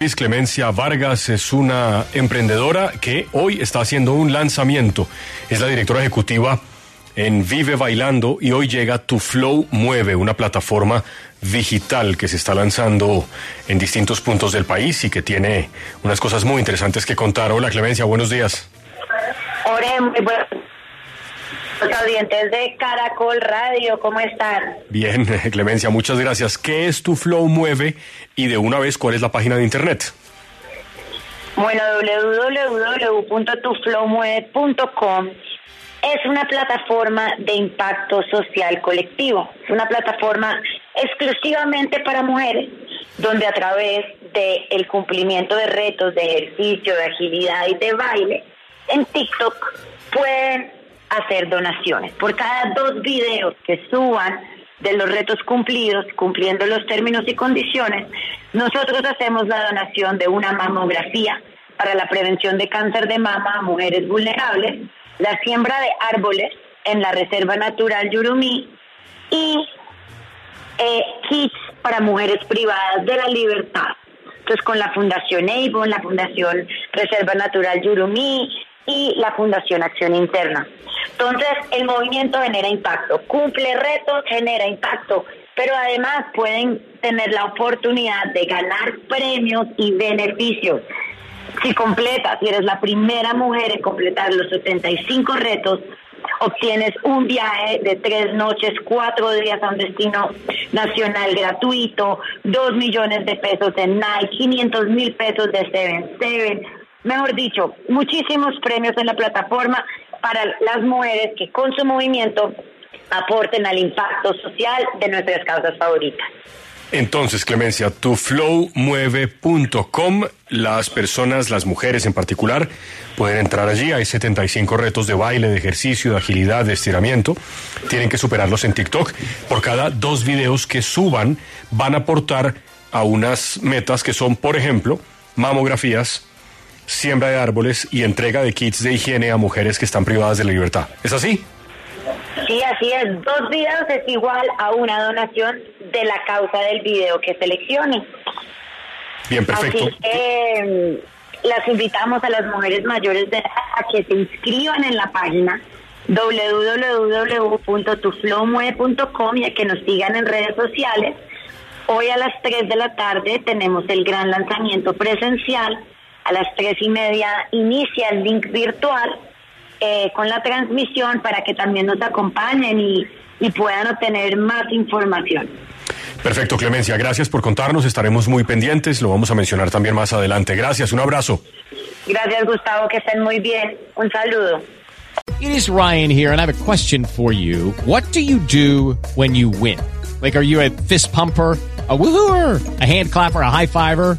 Luis Clemencia Vargas es una emprendedora que hoy está haciendo un lanzamiento. Es la directora ejecutiva en Vive Bailando y hoy llega Tu Flow Mueve, una plataforma digital que se está lanzando en distintos puntos del país y que tiene unas cosas muy interesantes que contar. Hola Clemencia, buenos días. Buenos los audientes de Caracol Radio, ¿cómo están? Bien, Clemencia, muchas gracias. ¿Qué es Tu Flow Mueve? Y de una vez, ¿cuál es la página de internet? Bueno, www.tuflowmueve.com es una plataforma de impacto social colectivo. Es una plataforma exclusivamente para mujeres, donde a través del cumplimiento de retos de ejercicio, de agilidad y de baile, en TikTok pueden hacer donaciones. Por cada dos videos que suban de los retos cumplidos, cumpliendo los términos y condiciones, nosotros hacemos la donación de una mamografía para la prevención de cáncer de mama a mujeres vulnerables, la siembra de árboles en la Reserva Natural Yurumí y eh, kits para mujeres privadas de la libertad. Entonces, con la Fundación Avon, la Fundación Reserva Natural Yurumí y la Fundación Acción Interna. Entonces, el movimiento genera impacto, cumple retos, genera impacto, pero además pueden tener la oportunidad de ganar premios y beneficios. Si completas, si eres la primera mujer en completar los 75 retos, obtienes un viaje de tres noches, cuatro días a un destino nacional gratuito, dos millones de pesos en Nike, 500 mil pesos de Seven Seven, mejor dicho, muchísimos premios en la plataforma para las mujeres que con su movimiento aporten al impacto social de nuestras causas favoritas. Entonces, Clemencia, tuflowmueve.com, las personas, las mujeres en particular, pueden entrar allí. Hay 75 retos de baile, de ejercicio, de agilidad, de estiramiento. Tienen que superarlos en TikTok. Por cada dos videos que suban, van a aportar a unas metas que son, por ejemplo, mamografías, siembra de árboles y entrega de kits de higiene a mujeres que están privadas de la libertad. ¿Es así? Sí, así es. Dos videos es igual a una donación de la causa del video que seleccione. Bien, perfecto. Así que las invitamos a las mujeres mayores de edad a que se inscriban en la página www.tuflowmue.com y a que nos sigan en redes sociales. Hoy a las 3 de la tarde tenemos el gran lanzamiento presencial. A las tres y media inicia el link virtual eh, con la transmisión para que también nos acompañen y, y puedan obtener más información. Perfecto, Clemencia. Gracias por contarnos. Estaremos muy pendientes. Lo vamos a mencionar también más adelante. Gracias. Un abrazo. Gracias, Gustavo. Que estén muy bien. Un saludo. It is Ryan here, and I have a question for you. What do you do when you win? Like, are you a fist pumper? a woohooer, a hand clapper, a high fiver.